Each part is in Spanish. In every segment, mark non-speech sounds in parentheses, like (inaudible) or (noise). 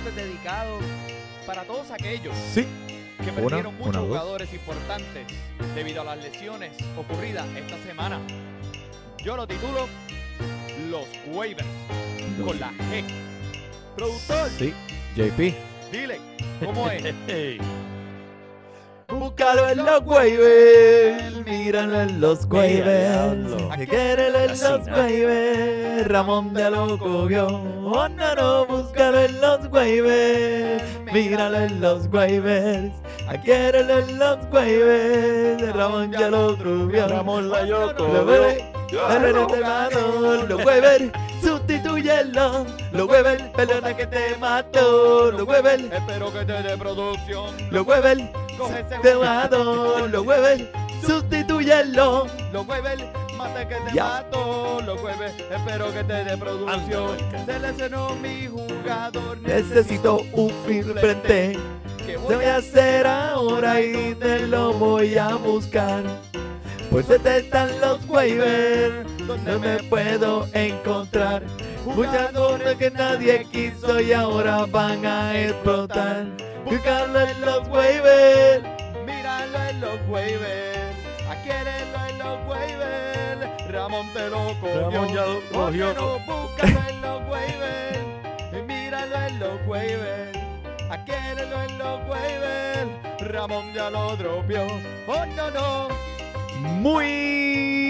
este es dedicado para todos aquellos Sí. que Una, perdieron muchos una, dos. jugadores importantes debido a las lesiones ocurridas esta semana. Yo lo titulo Los Waivers con la G. Productor, Sí. JP. dile, ¿cómo es? (laughs) Búscalo en los waivers, míralo en los diablo. quérelo en los waivers, Ramón de lo cogió, oh no no, búscalo en los waivers, míralo en los waivers, quérelo en los waivers, Ramón ya lo trubió, Ramón la yo pero te mató, los waivers, sustitúyelo, los waivers, pelota que te mató, los waivers, Espero que te dé producción. los ese te mató, los waivers, sustitúyelo. Los jueves, mate que te mato. Los jueves, espero que te dé producción. Anda, Se lesionó mi jugador. Necesito un suplente. que Te voy voy a hacer ahora y te lo voy a buscar. Pues este están los waivers donde me puedo encontrar. Jugadores que nadie quiso y ahora van a explotar. Buscarlo en los waivers. Míralo en los waivers. Aquérelo en los waivers. Ramón te lo cogió. Ramón ya lo cogió. No, búscalo en los waivers. Míralo en los waivers. Aquérelo en los waivers. Ramón ya lo dropió. Oh, no, no. Muy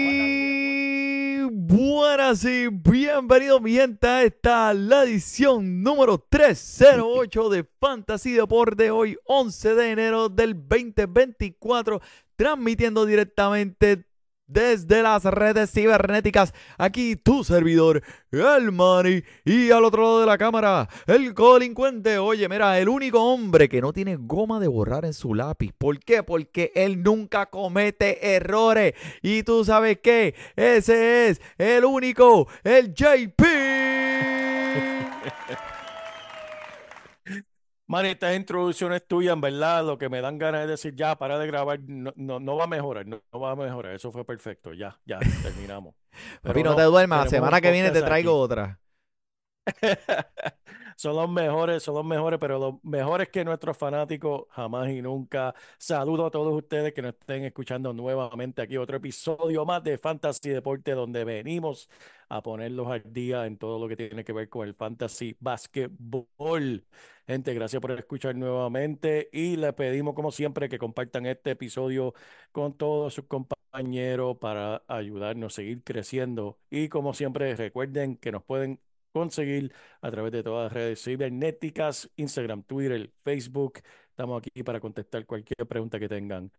buenas y bienvenidos mi gente a esta la edición número 308 de Fantasy Deporte hoy 11 de enero del 2024 transmitiendo directamente desde las redes cibernéticas aquí tu servidor el Mani y al otro lado de la cámara el colincuente oye mira el único hombre que no tiene goma de borrar en su lápiz ¿por qué? porque él nunca comete errores y tú sabes qué, ese es el único, el JP. Manny, estas introducciones tuyas, en verdad, lo que me dan ganas de decir, ya, para de grabar, no, no, no va a mejorar, no, no va a mejorar, eso fue perfecto, ya, ya, terminamos. (laughs) Papi, Pero no te duermas, la semana que viene te traigo aquí. otra. (laughs) Son los mejores, son los mejores, pero los mejores que nuestros fanáticos jamás y nunca. Saludo a todos ustedes que nos estén escuchando nuevamente aquí, otro episodio más de Fantasy Deporte, donde venimos a ponerlos al día en todo lo que tiene que ver con el Fantasy Basketball. Gente, gracias por escuchar nuevamente y le pedimos, como siempre, que compartan este episodio con todos sus compañeros para ayudarnos a seguir creciendo. Y como siempre, recuerden que nos pueden conseguir a través de todas las redes cibernéticas, Instagram, Twitter, Facebook. Estamos aquí para contestar cualquier pregunta que tengan.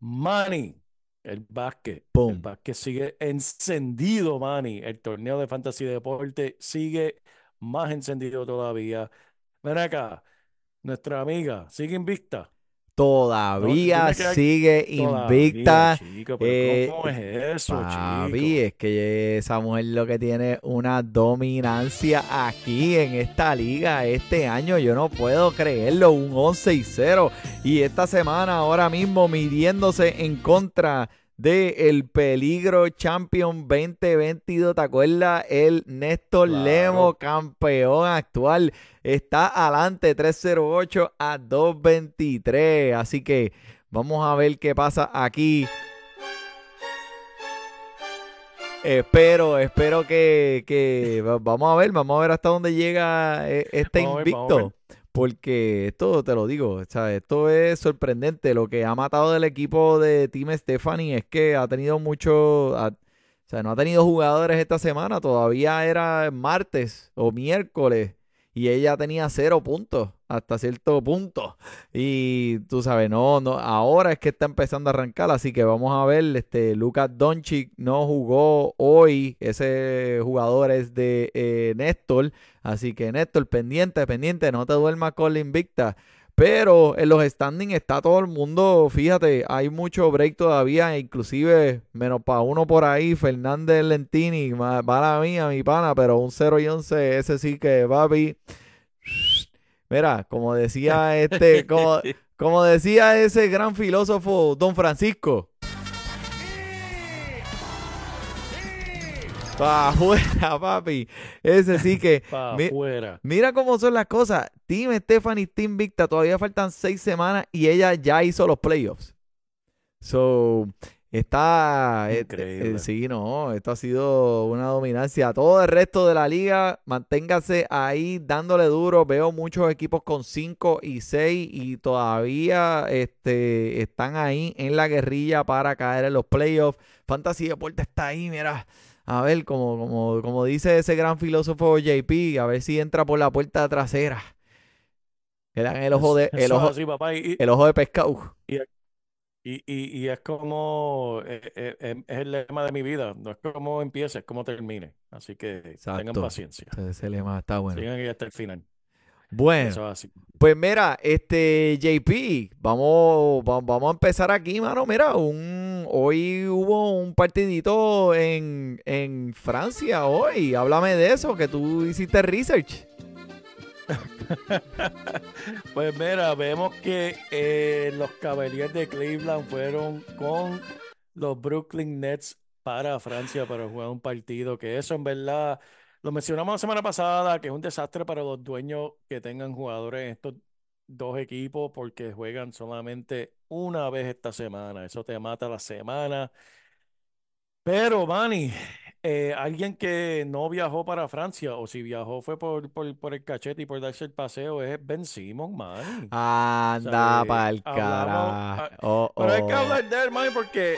Manny, el básquet. El Boom. básquet sigue encendido, Manny. El torneo de Fantasy Deporte sigue más encendido todavía. Ven acá, nuestra amiga sigue invicta. Todavía sigue Todavía, invicta. chico, pero eh, ¿cómo es eso, Papi, chico? es que esa mujer lo que tiene una dominancia aquí en esta liga este año. Yo no puedo creerlo, un 11 y 0. Y esta semana ahora mismo midiéndose en contra de el peligro Champion 2022. ¿Te acuerdas? El Néstor Claro. Lemo, campeón actual, está adelante 308 a 223. Así que vamos a ver qué pasa aquí. Espero, espero que, que va- vamos a ver, vamos a ver hasta dónde llega eh, este Vamos ver, invicto. Porque esto te lo digo, o sea, esto es sorprendente. Lo que ha matado del equipo de Team Stephanie es que ha tenido mucho, ha- o sea, no ha tenido jugadores esta semana. Todavía era martes o miércoles y ella tenía cero puntos hasta cierto punto. Y tú sabes, no, no, ahora es que está empezando a arrancar, así que vamos a ver, este, Lucas Doncic no jugó hoy, ese jugador es de eh, Néstor, así que Néstor, pendiente, pendiente, no te duermas con la invicta. Pero en los standings está todo el mundo, fíjate, hay mucho break todavía, inclusive menos para uno por ahí, Fernández Lentini, ma- mala mía, mi pana, pero un 0 y 11, ese sí que, papi. Mira, como decía (laughs) este, como, como decía ese gran filósofo Don Francisco. Pa' afuera, papi. Ese sí que. (laughs) Pa' mi- afuera. Mira cómo son las cosas. Team Stephanie, Team Victa, todavía faltan seis semanas y ella ya hizo los playoffs. So, está. eh, Increíble. eh, sí, no, esto ha sido una dominancia. Todo el resto de la liga, manténgase ahí dándole duro. Veo muchos equipos con 5 y 6 y todavía este, están ahí en la guerrilla para caer en los playoffs. Fantasy Deporte está ahí, mira. A ver, como, como, como dice ese gran filósofo JP, a ver si entra por la puerta trasera. Le dan el ojo de, el ojo, así, papá. Y, el ojo de pescado. y, y, y es como, eh, eh, eh, es el lema de mi vida. No es como empiece, es como termine. Así que tengan paciencia. Ese lema está bueno. Sigan ahí hasta el final. Bueno, Eso es así. pues mira, este JP, vamos, va- vamos a empezar aquí, mano. Mira, un, hoy hubo un partidito en, en Francia hoy. Háblame de eso, que tú hiciste research. (laughs) Pues mira, vemos que eh, los Cavaliers de Cleveland fueron con los Brooklyn Nets para Francia para jugar un partido que eso en verdad lo mencionamos la semana pasada, que es un desastre para los dueños que tengan jugadores en estos dos equipos porque juegan solamente una vez esta semana. Eso te mata la semana. Pero, Manny, eh, alguien que no viajó para Francia, o si viajó fue por, por, por el cachete y por darse el paseo, es Ben Simon, Manny. Anda ¿Sabe? pa'l Hablamos- carajo. Oh, Pero hay que oh. hablar de él, Manny, porque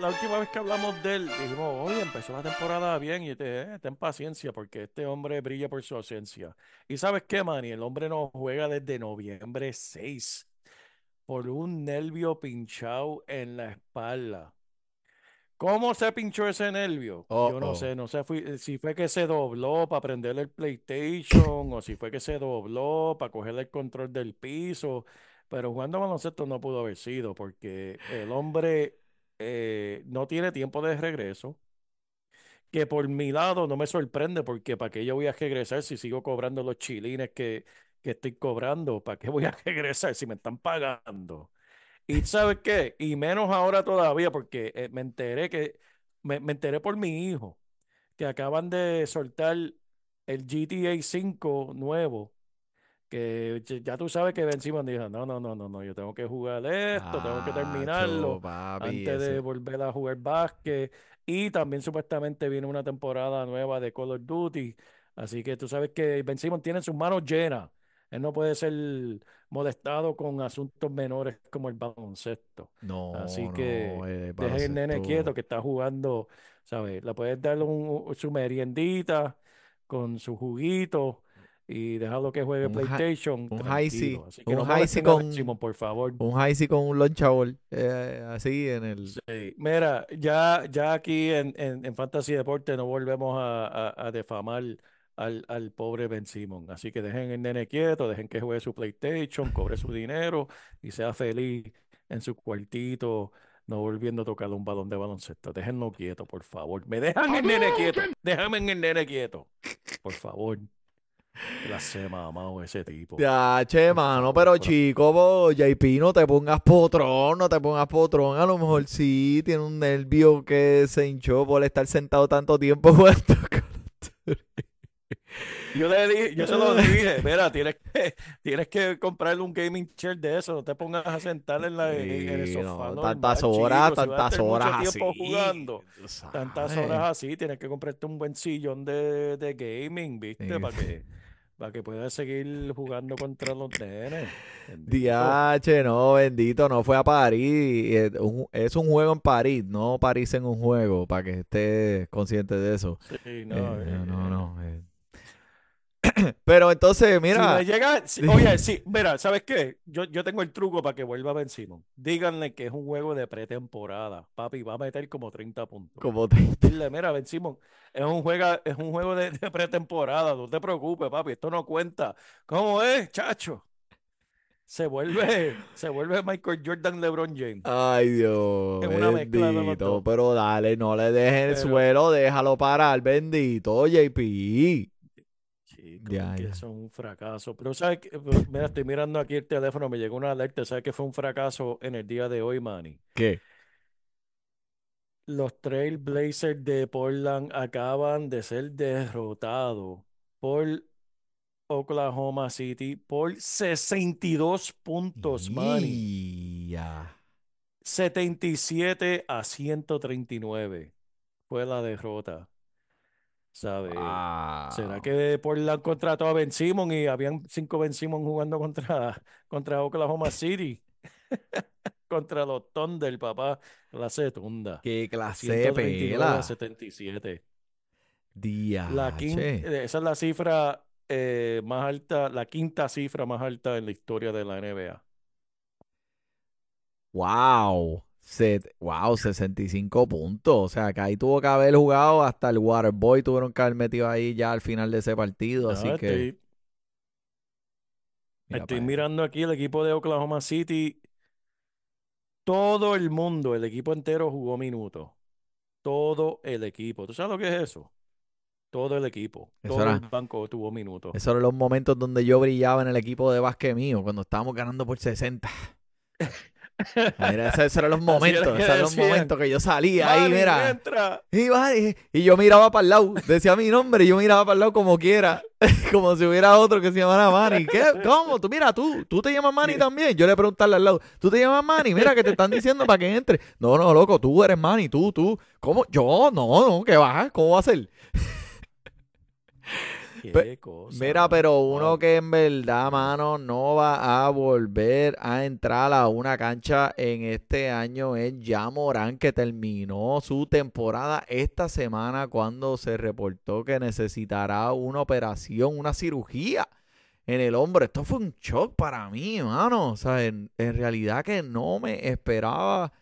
la última vez que hablamos de él, dijimos, oye, empezó la temporada bien, y te dije, "Eh, ten paciencia, porque este hombre brilla por su ausencia. Y ¿sabes qué, Manny? El hombre no juega desde noviembre 6 por un nervio pinchado en la espalda. ¿Cómo se pinchó ese nervio? Yo no Oh, sé, no sé fui- si fue que se dobló para prenderle el PlayStation o si fue que se dobló para cogerle el control del piso, pero jugando baloncesto no pudo haber sido porque el hombre eh, no tiene tiempo de regreso, que por mi lado no me sorprende porque para qué yo voy a regresar si sigo cobrando los chilines que, que estoy cobrando, ¿para qué voy a (laughs) regresar si me están pagando? Y ¿sabes qué? Y menos ahora todavía, porque eh, me enteré que, me, me enteré por mi hijo, que acaban de soltar el GTA 5 nuevo, que ya- tú sabes que Ben Simmons dijo, no, no, no, no, no, yo tengo que jugar esto, tengo que terminarlo papi, antes de volver a jugar básquet. Y también supuestamente viene una temporada nueva de Call of Duty. Así que tú sabes que Ben Simmons tiene sus manos llenas. Él no puede ser molestado con asuntos menores como el baloncesto. No, Así no, que el Deja el nene quieto que está jugando, ¿sabes? Le puedes dar un- su meriendita con su juguito y dejarlo que juegue Un hi- PlayStation. un. Hi-C, Así que un no con- Simmons, por favor. Un high con un lunchable, eh, así en el... Sí, Mira, ya, ya aquí en, en, en Fantasy Deporte no volvemos a, a- a defamar al, al pobre Ben Simon. Así que dejen el nene quieto, dejen que juegue su PlayStation, cobre su dinero y sea feliz en su cuartito, no volviendo a tocar un balón de baloncesto. Déjenlo quieto, por favor. Me dejan el nene quieto. Déjame en el nene quieto. Por favor. Clase mamado ese tipo. Ya, che, mano, pero chico, po, JP, no te pongas potrón, no te pongas potrón. A lo mejor sí tiene un nervio que se hinchó por estar sentado tanto tiempo (laughs) jugando. Call of Duty. (laughs) Yo le dije, yo se lo dije, (laughs) mira, tienes que, tienes que comprarle un gaming chair de eso, no te pongas a sentar en, la, en el sofá no, normal, tantas horas, chico, tantas horas así. jugando, tantas horas así, tienes que comprarte un buen sillón de, de gaming, ¿viste? Sí. Para que, para que puedas seguir jugando contra los nenes. Diache, no, bendito, no fue a París. Es un, es un juego en París, no París en un juego, para que estés consciente de eso. Sí, no, Eh, eh, no, no. eh. (coughs) Pero entonces, Si mira, le llega, si- oye, (laughs) sí, mira, ¿sabes qué? Yo, yo tengo el truco para que vuelva Ben Simon. Díganle que es un juego de pretemporada. Papi, va a meter como 30 puntos. como te... Dile, mira, Ben Simon, es un, juega, es un juego de, de pretemporada. No te preocupes, papi, esto no cuenta. ¿Cómo es, chacho? Se vuelve, se vuelve Michael Jordan, LeBron James. Ay, Dios, Es una mezcla de bendito. dos. Pero dale, no le dejes el suelo, déjalo parar, bendito, JP. Ya, que ya. eso es un fracaso. Pero, ¿sabes qué? Pero, Mira, estoy mirando aquí el teléfono, me llegó una alerta. ¿Sabes que fue un fracaso en el día de hoy, Manny? ¿Qué? Los Trail Blazers de Portland acaban de ser derrotados por Oklahoma City por 62 puntos, Manny. Ya. 77 a 139 fue la derrota. ¿Sabe? ¿Será Wow. que Portland contrató a Ben Simon y habían cinco Ben Simon jugando contra, (laughs) contra Oklahoma City? (laughs) Contra los Thunder, papá. Clase tunda. Qué clase de 139 a pela. 77. La quin- Diache. eh, esa es la cifra eh, más alta, la quinta cifra más alta en la historia de la NBA. Wow. Set, wow, 65 puntos. O sea, que ahí tuvo que haber jugado hasta el Waterboy. Tuvieron que haber metido ahí ya al final de ese partido. Así que. estoy, mira mirando aquí el equipo de Oklahoma City. Todo el mundo, el equipo entero jugó minutos. Todo el equipo. ¿Tú sabes lo que es eso? Todo el equipo. Eso Todo era- el banco tuvo minutos. Esos eran los momentos donde yo brillaba en el equipo de básquet mío, cuando estábamos ganando por 60. (laughs) (laughs) Mira, (laughs) esos, eran los momentos, esos eran los momentos que yo salía ahí, mira. entra. Y, yo miraba para el lado, decía mi nombre, y yo miraba para el lado como quiera, (laughs) como si hubiera otro que se llamara Manny. ¿Qué? ¿Cómo? Tú, mira, tú, tú te llamas Manny también. Yo le preguntarle al lado, ¿tú te llamas Manny? Mira, que te están diciendo para que entre. No, no, loco, tú eres Manny, tú, tú. ¿Cómo? Yo, no, no, ¿qué va? ¿Cómo va a ser? Qué cosa, Mira, pero uno Wow. que en verdad, mano, no va a volver a entrar a una cancha en este año es ya Morán, que terminó su temporada esta semana cuando se reportó que necesitará una operación, una cirugía en el hombro. Esto fue un shock para mí, mano. O sea, en, en realidad que no me esperaba.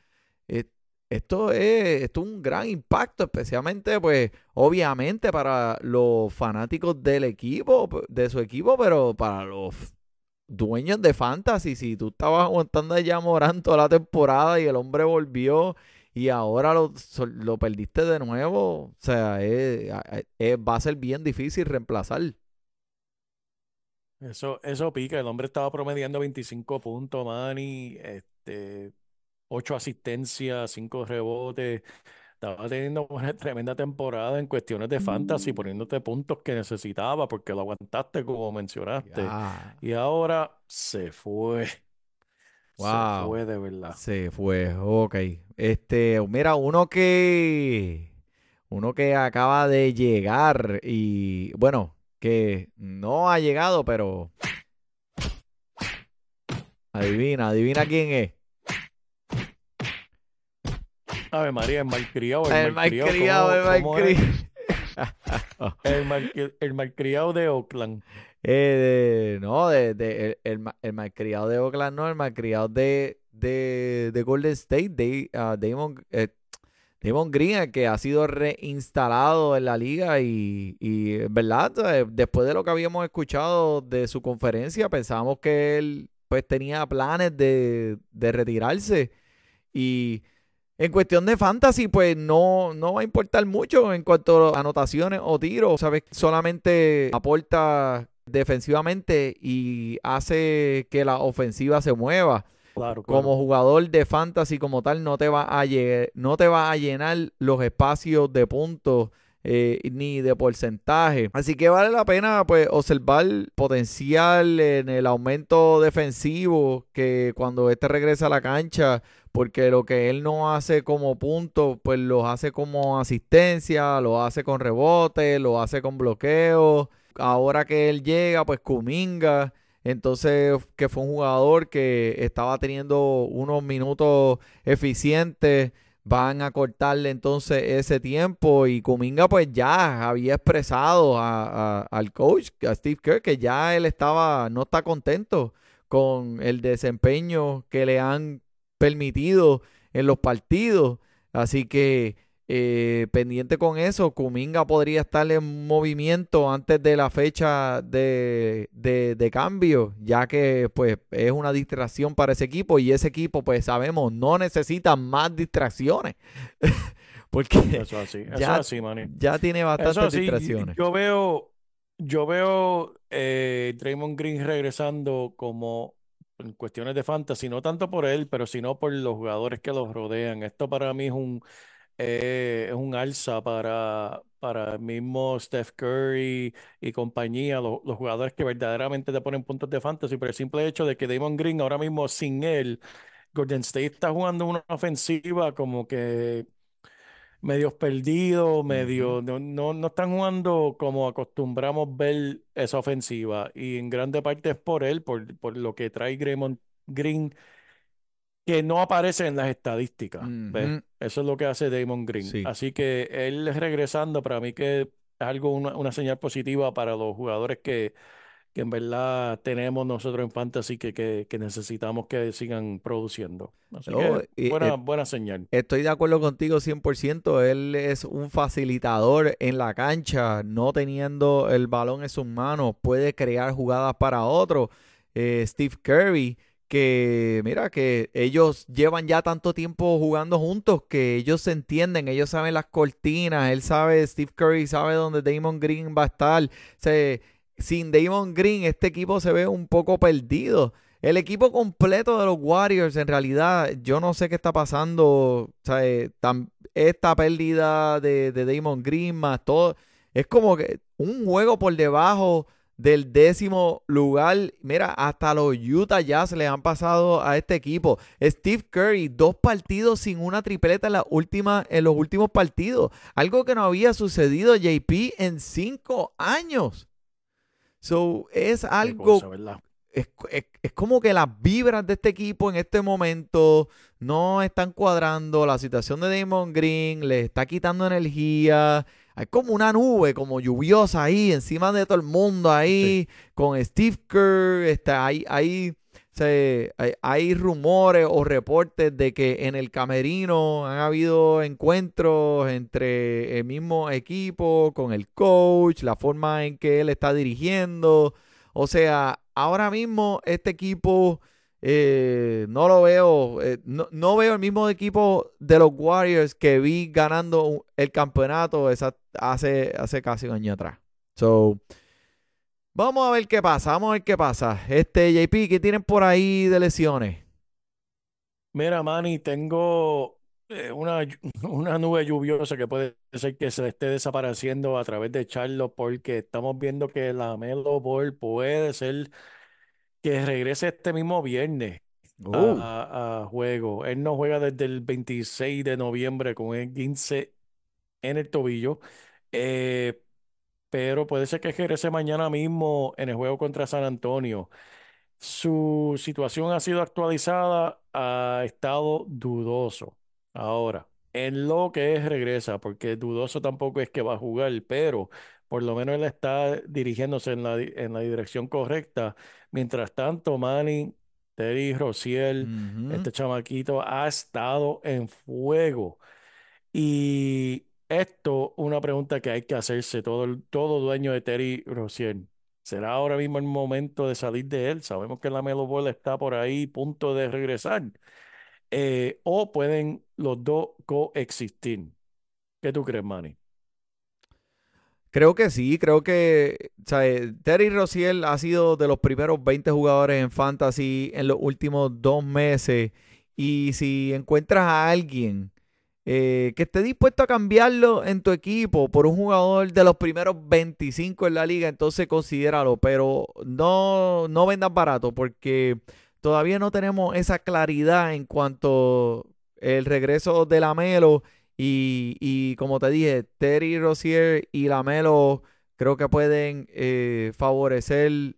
eh, Esto es, esto es un gran impacto, especialmente, pues, obviamente para los fanáticos del equipo, de su equipo, pero para los dueños de Fantasy, si tú estabas aguantando a Morán toda la temporada y el hombre volvió y ahora lo, lo perdiste de nuevo, o sea, a- es- va a ser bien difícil reemplazar. Eso, eso pica. El hombre estaba promediando 25 puntos, Manny, este, 8 asistencias, 5 rebotes. Estaba teniendo una (laughs) tremenda temporada en cuestiones de fantasy, poniéndote puntos que necesitaba porque lo aguantaste, como mencionaste. Ya, Y ahora se fue. (laughs) Se Wow. fue de verdad. se fue, ok. Este, mira, uno que, uno que acaba de llegar y, bueno, que no ha llegado, pero adivina, adivina quién es. Ave María, el malcriado, El el malcriado, malcriado, el malcriado. (laughs) El, malcri- el malcriado de Oakland. Eh, de- no, de, de- el, el, ma- el malcriado de Oakland, no, el malcriado de, de, de Golden State, de, ah, Damon, eh, Damon Green, que ha sido reinstalado en la liga y, y verdad, después de lo que habíamos escuchado de su conferencia, pensábamos que él pues tenía planes de, de retirarse y en cuestión de fantasy, pues no, no va a importar mucho en cuanto a anotaciones o tiros. Sabes, solamente aporta defensivamente y hace que la ofensiva se mueva. Claro, claro. Como jugador de fantasy como tal, no te va a, no te va a llenar los espacios de puntos eh, ni de porcentaje. Así que vale la pena pues observar potencial en el aumento defensivo que cuando este regresa a la cancha, porque lo que él no hace como punto, pues lo hace como asistencia, lo hace con rebote, lo hace con bloqueo. Ahora que él llega, pues Kuminga. Entonces, que fue un jugador que estaba teniendo unos minutos eficientes, van a cortarle entonces ese tiempo y Kuminga pues ya había expresado a- a- al coach, a Steve Kerr, que ya él estaba, no está contento con el desempeño que le han permitido en los partidos. Así que eh, pendiente con eso, Kuminga podría estar en movimiento antes de la fecha de, de- de cambio, ya que pues es una distracción para ese equipo y ese equipo pues sabemos no necesita más distracciones (laughs) porque Eso así, eso ya- así, ya tiene bastantes distracciones. yo veo, yo veo eh, Draymond Green regresando como en cuestiones de fantasy, no tanto por él, pero sino por los jugadores que los rodean. Esto para mí es un, eh, es un alza para, para el mismo Steph Curry y compañía, lo- los jugadores que verdaderamente te ponen puntos de fantasy, por el simple hecho de que Damon Green ahora mismo sin él, Golden State está jugando una ofensiva como que medios perdidos, medio, no, no, no están jugando como acostumbramos ver esa ofensiva. Y en grande parte es por él, por, por lo que trae Draymond Green, que no aparece en las estadísticas. Eso es lo que hace Damon Green. Sí. Así que él regresando, para mí que es algo, una, una señal positiva para los jugadores que, que en verdad tenemos nosotros en Fantasy que, que, que necesitamos que sigan produciendo. Así que buena, eh, buena señal. Estoy de acuerdo contigo 100%. Él es un facilitador en la cancha, no teniendo el balón en sus manos, puede crear jugadas para otros. Eh, Steve Curry, que mira que ellos llevan ya tanto tiempo jugando juntos que ellos se entienden, ellos saben las cortinas, él sabe, Steve Curry sabe dónde Damon Green va a estar. Se- sin Damon Green, este equipo se ve un poco perdido. El equipo completo de los Warriors, en realidad, yo no sé qué está pasando. Eh, esta pérdida de Damon Green más todo. Es como que un juego por debajo del décimo lugar. Mira, hasta los Utah Jazz le han pasado a este equipo. Steve Curry, dos partidos sin una tripleta en, la última, en los últimos partidos. Algo que no había sucedido, JP, en cinco años. So, es algo es, es- es como que las vibras de este equipo en este momento no están cuadrando. La situación de Damon Green le está quitando energía. Hay como una nube, como lluviosa ahí, encima de todo el mundo Sí. ahí, con Steve Kerr. Está, se- hay, hay rumores o reportes de que en el camerino han habido encuentros entre el mismo equipo, con el coach, la forma en que él está dirigiendo. O sea, ahora mismo este equipo eh, no lo veo, eh, no, no veo el mismo equipo de los Warriors que vi ganando el campeonato hace, hace casi un año atrás. So, vamos a ver qué pasa, vamos a ver qué pasa. Este, JP, ¿qué tienen por ahí de lesiones? Mira, Manny, tengo eh, una, (laughs) una nube lluviosa que puede ser que se esté desapareciendo a través de Charlo porque estamos viendo que la Melo Ball puede ser que regrese este mismo viernes Oh, a, a juego. Él no juega desde el 26 de noviembre con el 15 en el tobillo, eh, pero puede ser que regrese mañana mismo en el juego contra San Antonio. Su situación ha sido actualizada a estado dudoso. Ahora, en lo que es regresa, porque dudoso tampoco es que va a jugar, pero por lo menos él está dirigiéndose en la, en la dirección correcta. Mientras tanto, Manny, Terry Rociel, este chamaquito ha estado en fuego. Y esto, una pregunta que hay que hacerse todo, el- todo dueño de Terry Rozier. ¿Será ahora mismo el momento de salir de él? Sabemos que la Melo Ball está por ahí, punto de regresar. Eh, o pueden los dos coexistir. ¿Qué tú crees, Manny? Creo que sí, creo que o eh, Terry Roziel ha sido de los primeros 20 jugadores en Fantasy en los últimos dos meses. Y si encuentras a alguien eh, que esté dispuesto a cambiarlo en tu equipo por un jugador de los primeros 25 en la liga, entonces considéralo. Pero no, no vendas barato porque todavía no tenemos esa claridad en cuanto el regreso de Lamelo y, y como te dije, Terry Rozier y Lamelo creo que pueden eh, favorecer el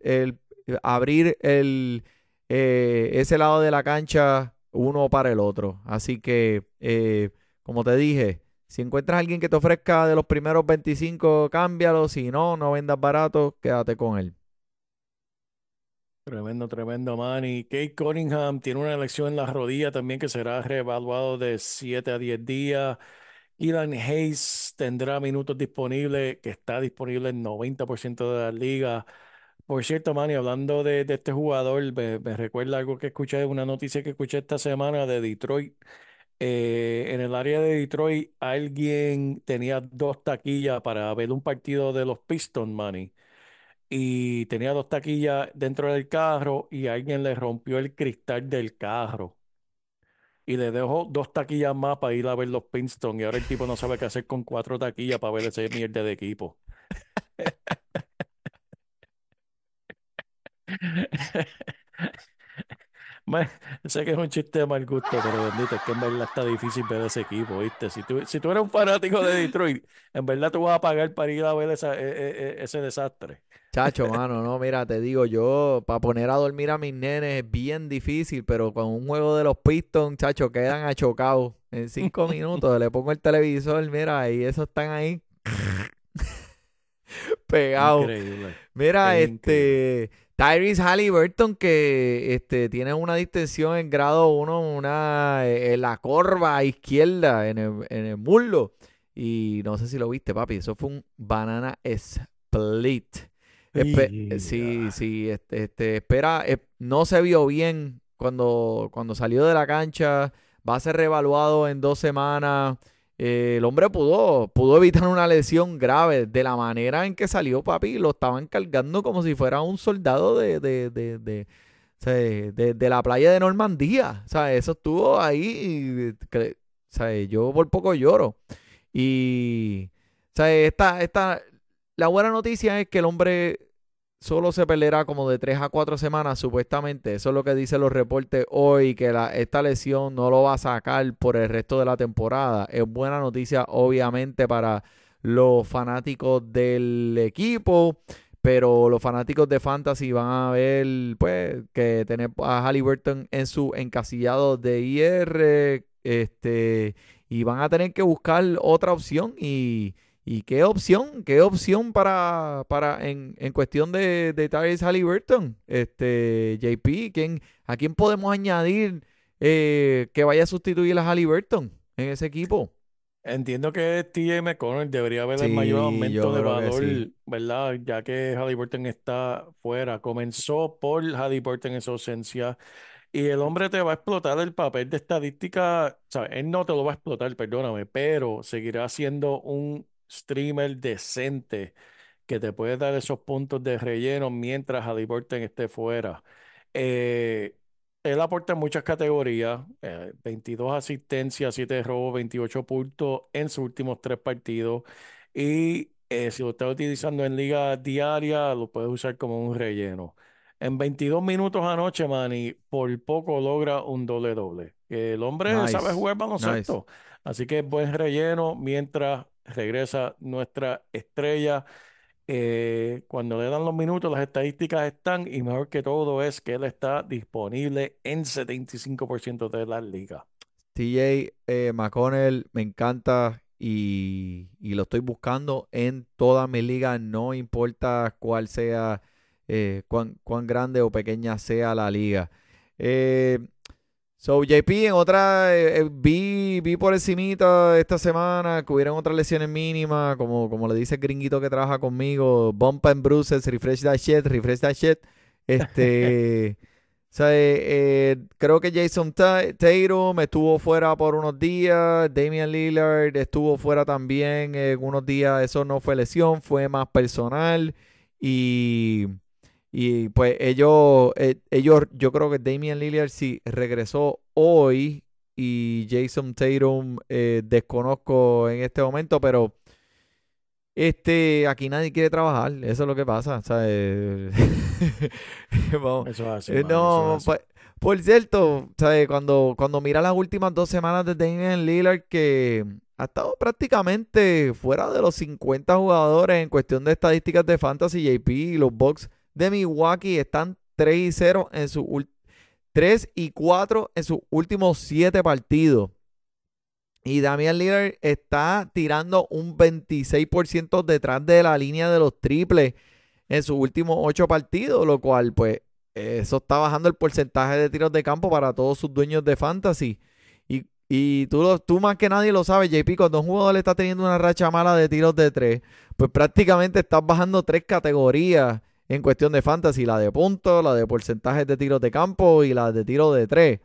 eh, abrir el eh, ese lado de la cancha uno para el otro. Así que, eh, como te dije, si encuentras a alguien que te ofrezca de los primeros 25, cámbialo. Si no, no vendas barato, quédate con él. Tremendo, tremendo, Manny. Kate Cunningham tiene una lesión en la rodilla también que será reevaluado de 7 a 10 días. Ilan Hayes tendrá minutos disponibles, que está disponible en 90% de la liga. Por cierto, Manny, hablando de, este jugador, me, me recuerda algo que escuché, una noticia que escuché esta semana de Detroit. Eh, en el área de Detroit, alguien tenía dos taquillas para ver un partido de los Pistons, Manny, y tenía dos taquillas dentro del carro y alguien le rompió el cristal del carro. y le dejo dos taquillas más para ir a ver los Princeton y ahora el tipo no sabe qué hacer con cuatro taquillas para ver ese mierda de equipo. (laughs) (laughs) (laughs) Sé que es un chiste de mal gusto, pero bendito, es que en verdad está difícil ver ese equipo, ¿viste? Si tú, si tú eres un fanático de Detroit, en verdad tú vas a pagar para ir a ver esa- e- e- e- ese desastre. Chacho, (laughs) mano, no, mira, te digo, yo para poner a dormir a mis nenes es bien difícil, pero con un juego de los Pistons, chacho, quedan achocados. En cinco (laughs) minutos le pongo el televisor, mira, y esos están ahí pegados. Increíble. Mira, Es este, Tyrese Halliburton que este, tiene una distensión en grado 1, una eh, en la corva izquierda, en el, en el muslo. Y no sé si lo viste, papi, eso fue un banana split. Espe- sí, sí, este, este, espera, eh, no se vio bien cuando, cuando salió de la cancha, va a ser reevaluado en dos semanas. Eh, el hombre pudo, pudo evitar una lesión grave de la manera en que salió, papi, lo estaban cargando como si fuera un soldado de, de, de, de, de la playa de Normandía. O sea, eso estuvo ahí, y que- o sea, yo por poco lloro. Y, o sea, esta, esta, la buena noticia es que el hombre solo se perderá como de 3 a 4 semanas, supuestamente. Eso es lo que dicen los reportes hoy, que la- esta lesión no lo va a sacar por el resto de la temporada. Es buena noticia, obviamente, para los fanáticos del equipo. Pero los fanáticos de Fantasy van a ver, pues, que tener a Halliburton en su encasillado de IR, este, y van a tener que buscar otra opción. Y, y qué opción, qué opción para, para en, en cuestión de, de Tyrese Halliburton, este, JP, ¿quién, ¿a quién podemos añadir eh, que vaya a sustituir a Halliburton en ese equipo? Entiendo que TJ McConnell debería haber el mayor yo aumento de valor, sí. ¿verdad? Ya que Halliburton está fuera. Comenzó por Halliburton en su ausencia y el hombre te va a explotar el papel de estadística. O sea, él no te lo va a explotar, perdóname, pero seguirá siendo un streamer decente que te puede dar esos puntos de relleno mientras Halliburton esté fuera. Eh, él aporta en muchas categorías, eh, 22 asistencias, 7 robos, 28 puntos en sus últimos tres partidos. Y eh, si lo estás utilizando en liga diaria, lo puedes usar como un relleno. En 22 minutos anoche, Manny, por poco logra un doble-doble. El hombre sabe Nice, jugar nice. baloncesto. Así que buen relleno mientras regresa nuestra estrella. Eh, cuando le dan los minutos, las estadísticas están y mejor que todo es que él está disponible en 75% de las ligas. TJ eh, McConnell me encanta y, y lo estoy buscando en todas mis ligas, no importa cuál sea, eh, cuán, cuán grande o pequeña sea la liga. So, JP, en otra, eh, eh, vi, vi por encimita esta semana que hubieran otras lesiones mínimas, como, como le dice el gringuito que trabaja conmigo, bump and bruises, refresh that shit, refresh that shit. Este... O sea, eh, eh, creo que Jason Ta- Tatum estuvo fuera por unos días, Damian Lillard estuvo fuera también en unos días, eso no fue lesión, fue más personal y, y pues ellos, eh, ellos, yo creo que Damian Lillard sí regresó hoy y Jason Tatum eh, desconozco en este momento, pero este, aquí nadie quiere trabajar, eso es lo que pasa, eh, (laughs) vamos. Eso es así, Eh, no, eso es así. pa- por cierto, ¿sabes? Cuando, cuando mira las últimas dos semanas de Damian Lillard, que ha estado prácticamente fuera de los 50 jugadores en cuestión de estadísticas de Fantasy JP, y los Bucks de Milwaukee están 3 y 0 en su ul- 3 y 4 en sus últimos 7 partidos. Y Damian Lillard está tirando un 26% detrás de la línea de los triples en sus últimos 8 partidos, lo cual pues eso está bajando el porcentaje de tiros de campo para todos sus dueños de fantasy. Y, y tú, lo- tú más que nadie lo sabes, JP, cuando un jugador está teniendo una racha mala de tiros de 3, pues prácticamente estás bajando tres categorías en cuestión de fantasy, la de puntos, la de porcentajes de tiros de campo y la de tiros de 3.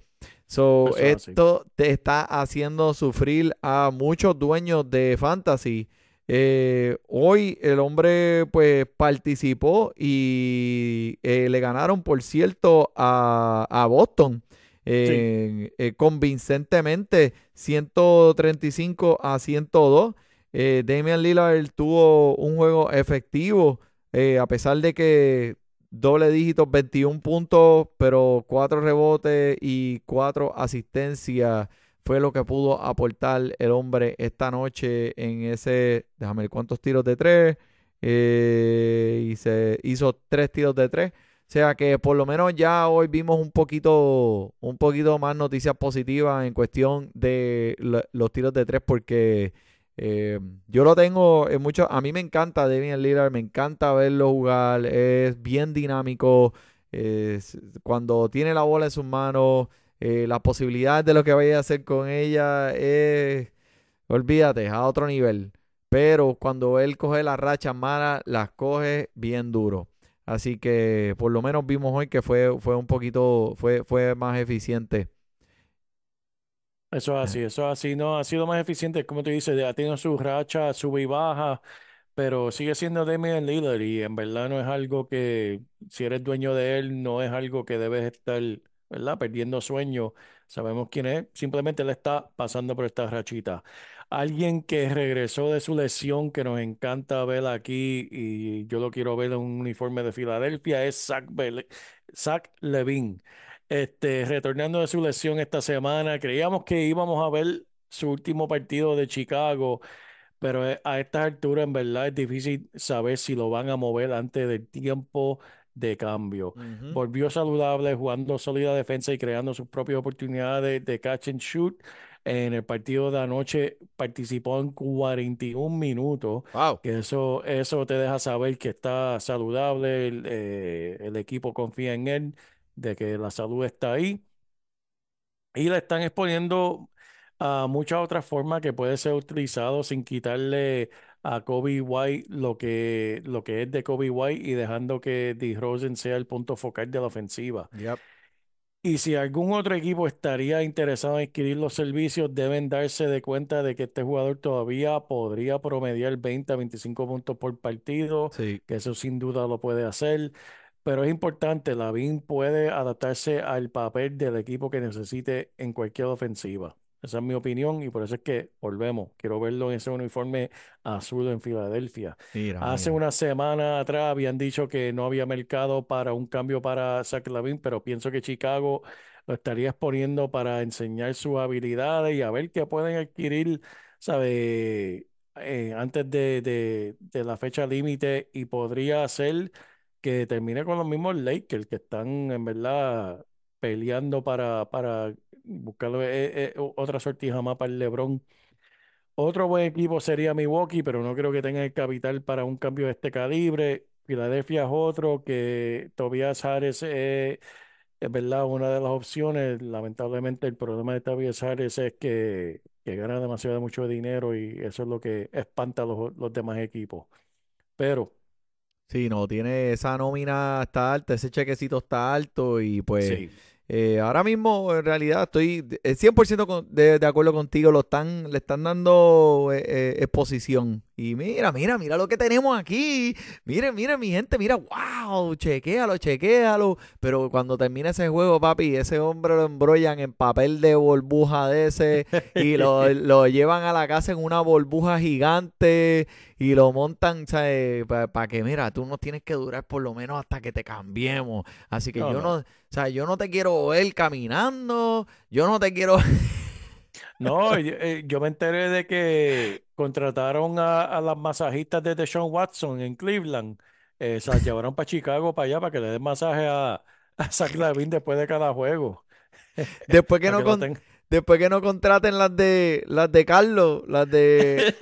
So, Eso es así. esto te está haciendo sufrir a muchos dueños de fantasy. Eh, hoy el hombre pues participó y eh, le ganaron, por cierto, a, a Boston eh, convincentemente 135 a 102. Eh, Damian Lillard tuvo un juego efectivo a pesar de que doble dígitos, 21 puntos, pero 4 rebotes y 4 asistencias fue lo que pudo aportar el hombre esta noche en ese, déjame ver cuántos tiros de 3, y se hizo 3 tiros de 3. O sea que por lo menos ya hoy vimos un poquito, un poquito más noticias positivas en cuestión de los tiros de tres, porque eh, yo lo tengo en mucho. A mí me encanta Damian Lillard, me encanta verlo jugar, es bien dinámico. cuando tiene la bola en sus manos, eh, las posibilidades de lo que vaya a hacer con ella es, olvídate, a otro nivel. Pero cuando él coge las rachas malas, las coge bien duro. Así que por lo menos vimos hoy que fue, fue un poquito, fue, fue más eficiente. Eso es así, eso es así, no, ha sido más eficiente, como te dices, ha tenido su racha, sube y baja, pero sigue siendo Damian Lillard y en verdad no es algo que, si eres dueño de él, no es algo que debes estar, ¿verdad? Perdiendo sueño. Sabemos quién es, simplemente él está pasando por esta rachita. Alguien que regresó de su lesión, que nos encanta ver aquí, y yo lo quiero ver en un uniforme de Filadelfia, es Zach, Zach Levine. Este, retornando de su lesión esta semana, creíamos que íbamos a ver su último partido de Chicago, pero e, a esta altura en verdad es difícil saber si lo van a mover antes del tiempo de cambio. Volvió saludable, jugando sólida defensa y creando sus propias oportunidades de catch and shoot. En el partido de anoche participó en 41 minutos. Que eso, eso te deja saber que está saludable, el, eh, el equipo confía en él, de que la salud está ahí. Y le están exponiendo a muchas otras formas que puede ser utilizado sin quitarle a Kobe White lo que, lo que es de Kobe White y dejando que DeRozan sea el punto focal de la ofensiva. Y si algún otro equipo estaría interesado en adquirir los servicios, deben darse de cuenta de que este jugador todavía podría promediar 20 a 25 puntos por partido, que eso sin duda lo puede hacer. Pero es importante, Lavín puede adaptarse al papel del equipo que necesite en cualquier ofensiva. Esa es mi opinión y por eso es que volvemos. Quiero verlo en ese uniforme azul en Filadelfia. Hace una semana atrás habían dicho que no había mercado para un cambio para Zach Lavin, pero pienso que Chicago lo estaría exponiendo para enseñar sus habilidades y a ver qué pueden adquirir, ¿sabe? Eh, antes de, de la fecha límite y podría ser que termine con los mismos Lakers que están en verdad peleando para, para buscar eh, eh, otra sortija más para el LeBron. Otro buen equipo sería Milwaukee, pero no creo que tenga el capital para un cambio de este calibre. Filadelfia es otro que Tobias Harris es, es verdad una de las opciones. Lamentablemente el problema de Tobias Harris es que, que gana demasiado mucho dinero y eso es lo que espanta a los, los demás equipos. Pero Sí, no, tiene esa nómina está alta, ese chequecito está alto y pues eh, ahora mismo, en realidad, estoy 100% de, de, acuerdo contigo. Lo están, le están dando eh, eh, exposición. Y mira, mira, mira lo que tenemos aquí. Miren, miren, mi gente, mira, wow, chequéalo, chequéalo. Pero cuando termine ese juego, papi, ese hombre lo embrollan en papel de burbuja de ese y lo, lo llevan a la casa en una burbuja gigante y lo montan para que, mira, tú no tienes que durar por lo menos hasta que te cambiemos. Así que yo no. o sea, yo no te quiero ver caminando, yo no te quiero... no, eh, yo, me enteré de que contrataron a, las masajistas de Deshaun Watson en Cleveland. Eh, se llevaron para Chicago, para allá, para que le den masaje a, a Zach Lavin después de cada juego. (laughs) Después que, no después que no contraten las de las de Carlos, las de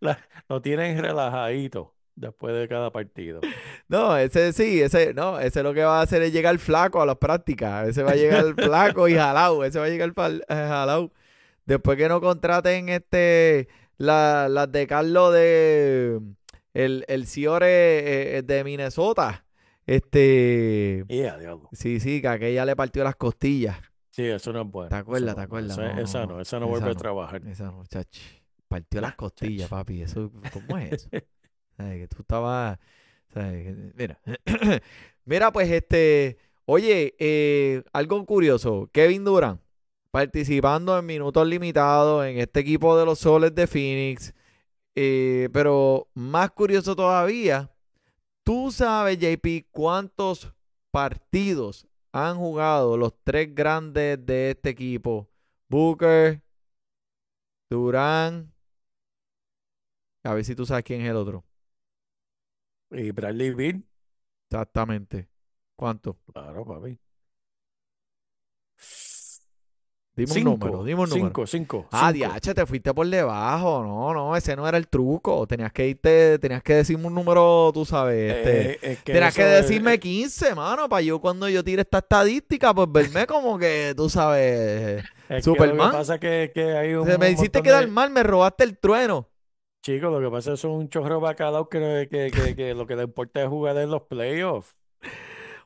(laughs) lo tienen relajadito después de cada partido. (laughs) No, ese sí, ese no, ese lo que va a hacer es llegar flaco a las prácticas. Ese va a llegar flaco y jalado. Ese va a llegar eh, jalado. Después que no contraten este las de Carlos de el, el Ciore eh, de Minnesota. Este. sí, sí, que aquella le partió las costillas. Sí, eso no es bueno. ¿Te acuerdas? ¿Te acuerdas? Esa no, esa no, vuelve a trabajar. Esa no, chachi. Partió las costillas, papi. Eso, ¿Cómo es eso? (laughs) Que tú estabas. Mira. (clears throat) Mira, pues este. Oye, eh, algo curioso. Kevin Durant participando en minutos limitados en este equipo de los Soles de Phoenix. Eh, pero más curioso todavía, tú sabes, JP, cuántos partidos han jugado los tres grandes de este equipo. Booker, Durán. A ver si tú sabes quién es el otro. Y Bradley Beal. Exactamente. ¿Cuánto? Claro, papi. Dime Cinco, un número, dime un número. Cinco, cinco. Ah, diache, te fuiste por debajo. No, no, ese no era el truco. Tenías que irte, tenías que decirme un número, tú sabes. Este, Eh, es que tenías que eso es- decirme 15, mano, para yo cuando yo tire esta estadística, pues verme como que, tú sabes. es que Superman. Lo que pasa es que, que hay un me hiciste quedar de- mal, me robaste el trueno. Chicos, lo que pasa es un chorro bacalao que, que, que, que lo que le importa es jugar en los playoffs.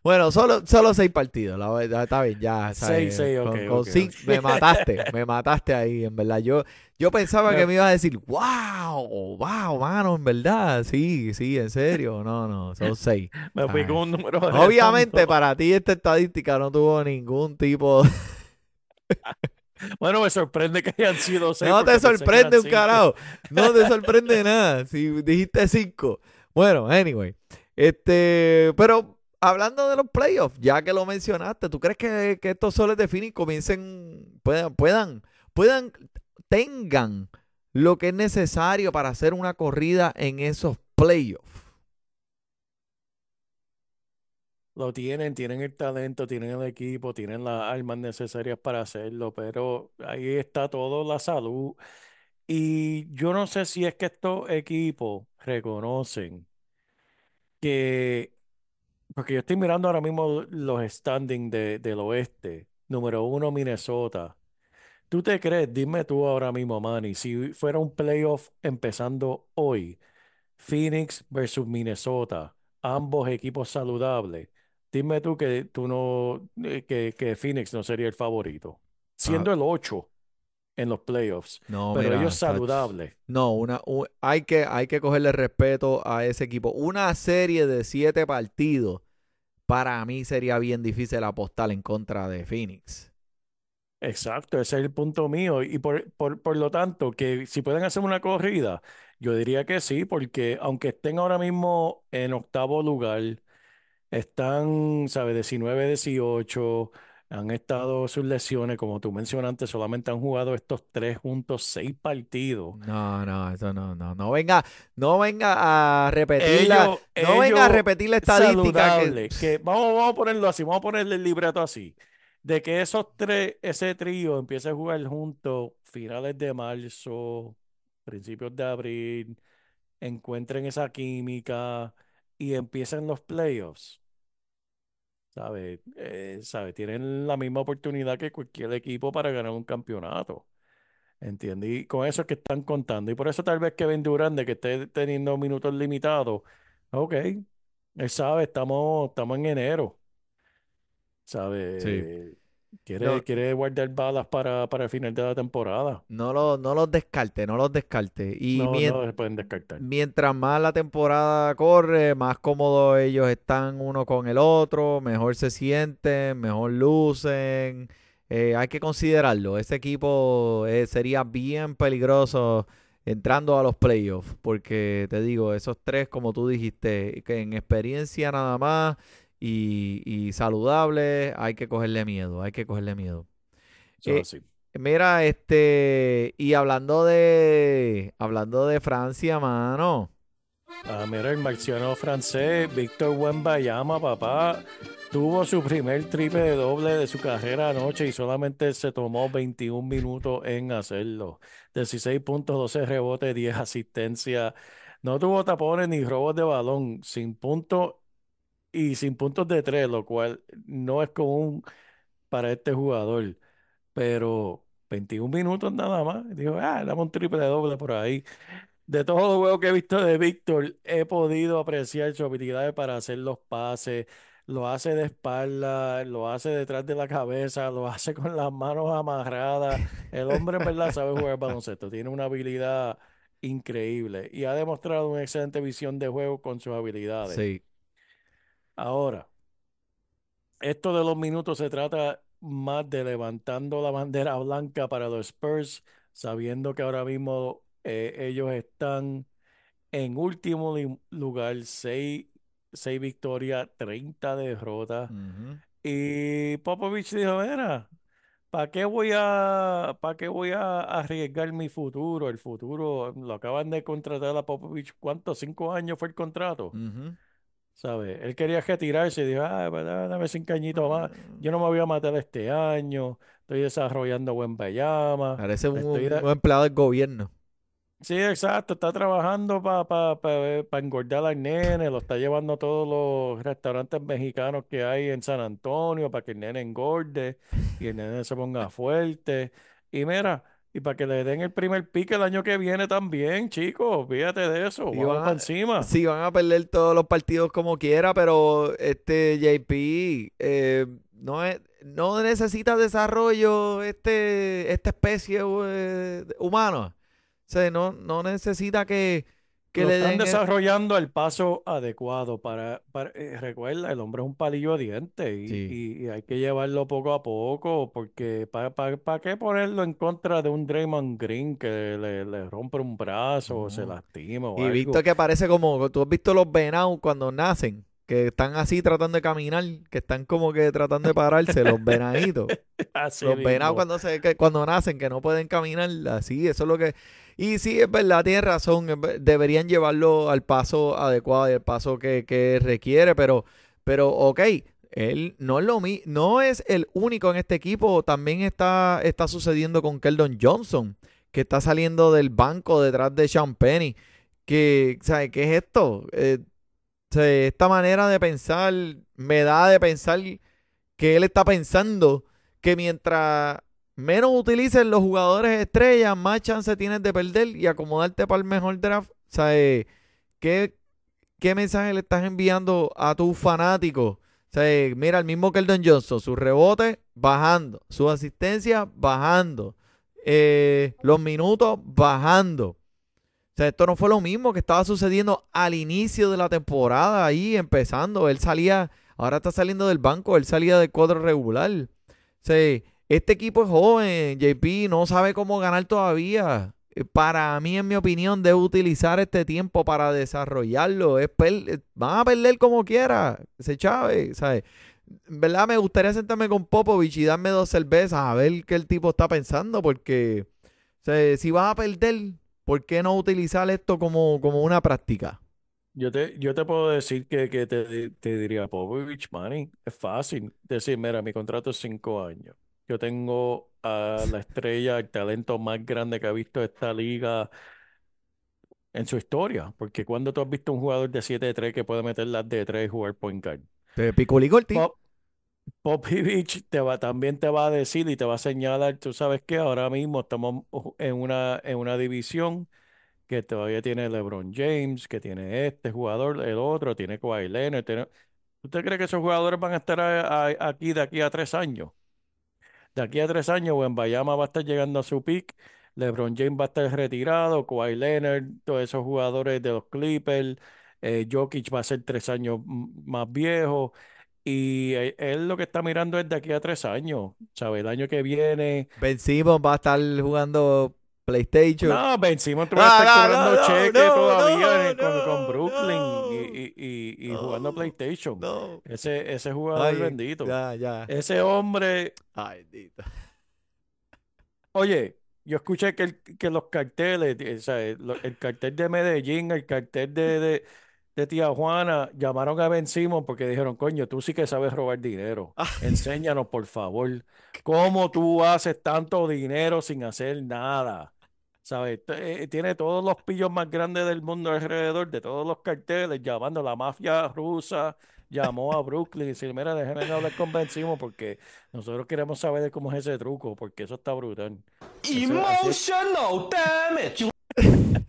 Bueno, solo, solo seis partidos, la verdad, está bien, ya. ¿sabes? Seis, seis, Con- ok, con. Me (laughs) mataste, me mataste ahí, en verdad. Yo, yo pensaba que Me- ibas a decir, wow, wow, mano, en verdad, sí, sí, en serio. No, no, son seis. (laughs) Me fui con un número Obviamente, redondo. para ti esta estadística no tuvo ningún tipo. (laughs) Bueno, me sorprende que hayan sido seis. No te sorprende un cinco. carajo. No te sorprende nada. Si dijiste cinco. Bueno, anyway. Este, pero hablando de los playoffs, ya que lo mencionaste, ¿tú crees que, que estos soles de Phoenix comiencen, puedan, puedan, puedan, tengan lo que es necesario para hacer una corrida en esos playoffs? Lo tienen, tienen el talento, tienen el equipo, tienen las armas necesarias para hacerlo, pero ahí está todo la salud. Y yo no sé si es que estos equipos reconocen que, porque yo estoy mirando ahora mismo los standings de, del oeste. Número uno, Minnesota. ¿Tú te crees? Dime tú ahora mismo, Manny, si fuera un playoff empezando hoy, Phoenix versus Minnesota, ambos equipos saludables. Dime tú que tú no, eh, que, que Phoenix no sería el favorito, siendo el 8 en los playoffs, No, pero mira, ellos saludables. No, una, hay, que, hay que cogerle respeto a ese equipo. Una serie de siete partidos, para mí sería bien difícil apostar en contra de Phoenix. Exacto, ese es el punto mío. Y por, por, por lo tanto, que si pueden hacer una corrida, yo diría que sí, porque aunque estén ahora mismo en octavo lugar, están, ¿sabes? 19, 18, han estado sus lesiones, como tú mencionaste, solamente han jugado estos tres juntos seis partidos. No, no, eso no, no, no venga, no venga a repetir la, Ellos, no venga a ellos repetir la estadística que vamos, vamos a ponerlo así, vamos a ponerle el libreto así, de que esos tres, ese trío empiece a jugar juntos finales de marzo, principios de abril, encuentren esa química y empiecen los playoffs. ¿Sabes? Eh, ¿sabe? Tienen la misma oportunidad que cualquier equipo para ganar un campeonato. ¿Entiendes? Y con eso es que están contando. Y por eso tal vez Kevin Durant, de que esté teniendo minutos limitados, ok, él sabe, estamos, estamos en enero, ¿sabe? Quiere, No. quiere guardar balas para, para el final de la temporada. no, lo- no los descarte, no los descarte. Y No, mien- no se pueden descartar. mientras más la temporada corre, más cómodos ellos están uno con el otro, mejor se sienten, mejor lucen. Eh, hay que considerarlo. Ese equipo eh, sería bien peligroso entrando a los playoffs, porque te digo, esos tres, como tú dijiste, que en experiencia nada más y, y saludable, hay que cogerle miedo, hay que cogerle miedo. Eh, así. Mira, este, y hablando de, hablando de Francia, mano. Ah, mira, el marciano francés, Víctor Wembanyama, papá, tuvo su primer triple doble de su carrera anoche y solamente se tomó 21 minutos en hacerlo. 16 puntos, 12 rebotes, 10 asistencias. No tuvo tapones ni robos de balón, sin puntos y sin puntos de tres, lo cual no es común para este jugador. Pero 21 minutos nada más. Dijo, ah, dame un triple doble por ahí. De todos los juegos que he visto de Víctor, he podido apreciar su habilidad para hacer los pases. Lo hace de espalda, lo hace detrás de la cabeza, lo (laughs) hace con las manos amarradas. El hombre verdad sabe jugar baloncesto, tiene una habilidad increíble y ha demostrado una excelente visión de juego con sus habilidades. Sí. Ahora, esto de los minutos se trata más de levantando la bandera blanca para los Spurs, sabiendo que ahora mismo eh, ellos están en último lugar, 6 victorias, 30 derrotas. Y Popovich dijo, mira, ¿para qué voy a, para qué voy a arriesgar mi futuro? El futuro, lo acaban de contratar a Popovich, ¿cuántos? ¿Cinco años fue el contrato? ¿Sabes? Él quería retirarse y dijo, ah, pues, dame cinco añitos más. Mm. Yo no me voy a matar este año. Estoy desarrollando buen Bayama. Parece un, estoy da- un empleado del gobierno. Sí, exacto. Está trabajando para pa, pa, pa engordar al nene. Lo está llevando a todos los restaurantes mexicanos que hay en San Antonio para que el nene engorde y el nene se ponga fuerte. Y mira, y para que le den el primer pique el año que viene también, chicos. Fíjate de eso. Vamos van para a- encima. Sí, van a perder todos los partidos como quiera, pero este JP eh, no, es- no necesita desarrollo este, esta especie eh, humana. O sea, no, no necesita que, que Lo le están el- desarrollando el paso adecuado para, para- eh, recuerda, el hombre es un palillo de dientes y, Sí. y- y hay que llevarlo poco a poco porque ¿para qué ponerlo en contra de un Draymond Green que le, le rompe un brazo o se lastima o Y algo? visto que parece como, tú has visto los venados cuando nacen, que están así tratando de caminar, que están como que tratando de pararse, los venaditos. (laughs) Así Los venados cuando se que cuando nacen que no pueden caminar, así, eso es lo que y sí, es verdad, tienes razón, deberían llevarlo al paso adecuado y al paso que, que requiere, pero pero ok, él no es lo mi- no es el único en este equipo, también está está sucediendo con Keldon Johnson, que está saliendo del banco detrás de Sean Penny, que ¿sabes qué es esto? Eh, esta manera de pensar me da de pensar que él está pensando que mientras menos utilices los jugadores estrellas, más chance tienes de perder y acomodarte para el mejor draft. O eh, ¿qué, qué mensaje le estás enviando a tus fanáticos? O eh, mira, el mismo Keldon Johnson, su rebote bajando, su asistencia bajando, eh, los minutos bajando. O sea, esto no fue lo mismo que estaba sucediendo al inicio de la temporada, ahí empezando. Él salía, ahora está saliendo del banco, él salía del cuadro regular. Este equipo es joven, JP no sabe cómo ganar todavía. Eh, Para mí, en mi opinión, debe utilizar este tiempo para desarrollarlo. Eh, van a perder como quiera, ese Chávez, ¿sabes? Verdad me gustaría sentarme con Popovich y darme dos cervezas a ver qué el tipo está pensando, porque si vas a perder, ¿por qué no utilizar esto como, como una práctica? Yo te, yo te puedo decir que, que te, te diría, Popovich, Manny, es fácil decir, mira, mi contrato es cinco años. Yo tengo a la estrella, el talento más grande que ha visto esta liga en su historia. Porque cuando tú has visto un jugador de 7 de 3 que puede meter las de 3 y jugar point guard. Te. Pop, Popovich (laughs) te va, también te va a decir y te va a señalar, tú sabes que ahora mismo estamos en una, en una división que todavía tiene LeBron James, que tiene este jugador, el otro, tiene Kawhi Leonard. ¿Usted cree que esos jugadores van a estar aquí de aquí a tres años? De aquí a tres años, Bayama va a estar llegando a su peak, LeBron James va a estar retirado, Kawhi Leonard, todos esos jugadores de los Clippers, eh, Jokic va a ser tres años más viejo. Y eh, él lo que está mirando es de aquí a tres años, ¿sabes? El año que viene. Ben Simmons va a estar jugando PlayStation. No, Ben Simmons tú vas a estar cobrando no, no, cheque no, todavía con, Brooklyn y, y- y- y No, jugando PlayStation. No. Ese, ese jugador Ay, bendito. Ya, ya. Ese hombre, Ay, bendito. oye, yo escuché que, el- que los carteles, o sea, el, el cartel de Medellín, el cartel de, de, de Tijuana, llamaron a Ben Simmons porque dijeron, coño, tú sí que sabes robar dinero. (laughs) Enséñanos, por favor, cómo tú haces tanto dinero sin hacer nada. ¿Sabes? T- eh, Tiene todos los pillos más grandes del mundo alrededor, de todos los carteles, llamando a la mafia rusa, llamó a Brooklyn y dice, mira, déjenme hablar con Ben Simmons porque nosotros queremos saber de cómo es ese truco, porque eso está brutal. Emotional damage. (laughs)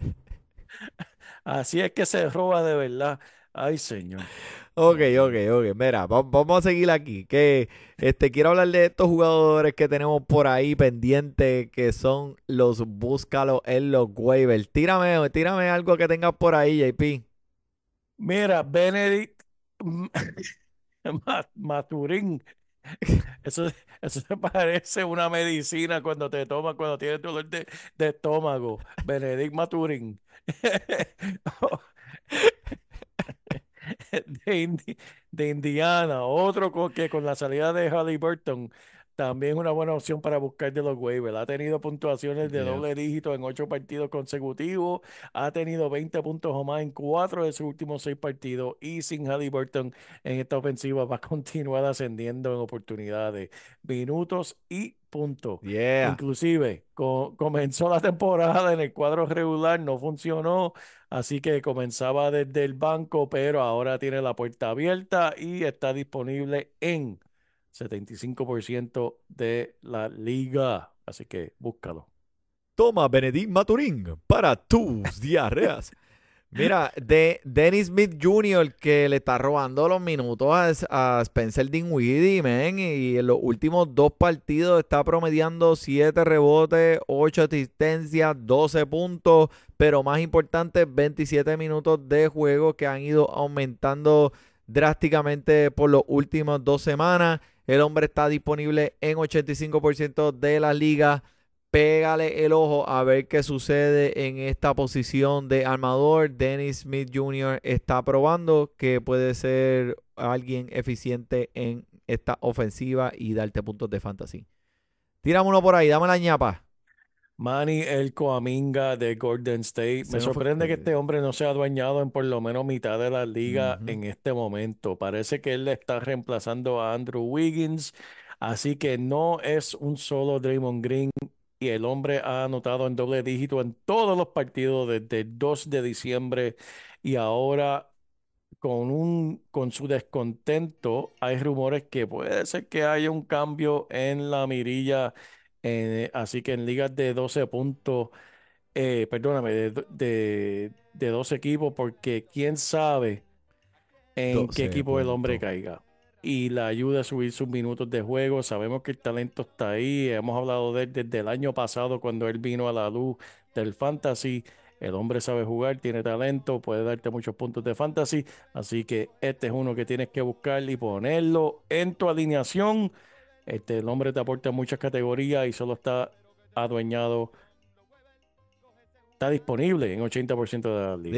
así es que se roba de verdad. Ay, señor. Ok, ok, ok. Mira, va- vamos a seguir aquí. Que este quiero hablar de estos jugadores que tenemos por ahí pendientes, que son los búscalos en los waivers. Tírame, tírame algo que tengas por ahí, JP. Mira, Benedict, (laughs) Ma- Maturín. (laughs) Eso, eso parece una medicina cuando te tomas, cuando tienes dolor de, estómago. Benedict Maturín. (laughs) (laughs) De, de Indiana. Otro que con la salida de Halliburton también es una buena opción para buscar de los waivers. Ha tenido puntuaciones de Yeah. doble dígito en ocho partidos consecutivos. Ha tenido 20 puntos o más en cuatro de sus últimos seis partidos. Y sin Halliburton en esta ofensiva va a continuar ascendiendo en oportunidades, minutos y puntos. Yeah. Inclusive co- comenzó la temporada en el cuadro regular, no funcionó, así que comenzaba desde el banco, pero ahora tiene la puerta abierta y está disponible en 75% de la liga. Así que búscalo. Toma Benedict Maturín para tus (laughs) diarreas. Mira, de Dennis Smith Jr. que le está robando los minutos a, a Spencer Dinwiddie, man, y en los últimos dos partidos está promediando 7 rebotes, 8 asistencias, 12 puntos, pero más importante, 27 minutos de juego que han ido aumentando drásticamente por las últimas dos semanas. El hombre está disponible en 85% de la liga pégale el ojo a ver qué sucede en esta posición de armador. Dennis Smith Jr. está probando que puede ser alguien eficiente en esta ofensiva y darte puntos de fantasy. Tírame uno por ahí, dame la ñapa. Manny el Coaminga de Golden State. Me no fue- sorprende que este hombre no sea adueñado en por lo menos mitad de la liga en este momento. Parece que él le está reemplazando a Andrew Wiggins, así que no es un solo Draymond Green. Y el hombre ha anotado en doble dígito en todos los partidos desde el 2 de diciembre y ahora con un con su descontento hay rumores que puede ser que haya un cambio en la mirilla eh, así que en ligas de 12 puntos eh, perdóname de, de, de 12 equipos porque quién sabe en 12 qué equipo el hombre caiga y la ayuda a subir sus minutos de juego. Sabemos que el talento está ahí. Hemos hablado de él desde el año pasado cuando él vino a la luz del fantasy. El hombre sabe jugar, tiene talento, puede darte muchos puntos de fantasy. Así que este es uno que tienes que buscar y ponerlo en tu alineación. Este, el hombre te aporta muchas categorías y solo está adueñado. Está disponible en 80% de la liga.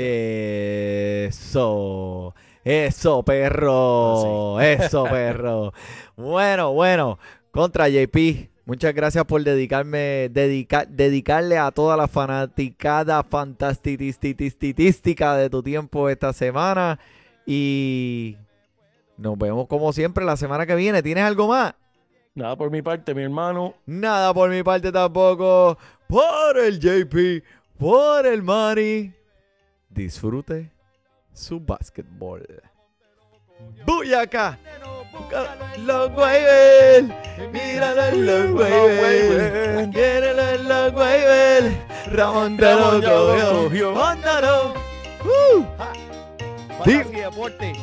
Eso, eso, perro, eso, (laughs) perro. Bueno, bueno, contra JP. Muchas gracias por dedicarme, dedicar, dedicarle a toda la fanaticada fantastitística de tu tiempo esta semana. Y nos vemos como siempre la semana que viene. ¿Tienes algo más? Nada por mi parte, mi hermano. Nada por mi parte tampoco. Por el JP, por el Mari. Disfrute su básquetbol. ¡Buyacá! Los waivers. Míralo en los waivers. Quierelo en los waivers. Ramón te lo cogió. Mándalo. Uh. Fantasy Deporte.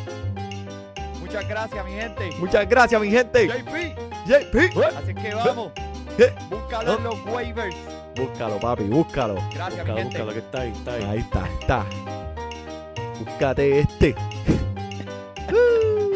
Muchas gracias, mi gente. Muchas gracias, mi gente. JP. JP. Pues, así que pues, vamos. Eh, eh. Búscalo en los waivers. Búscalo, papi, búscalo. Gracias, búscalo, mi gente. Búscalo, que está ahí, está ahí. Ahí está, está. Búscate este. (laughs)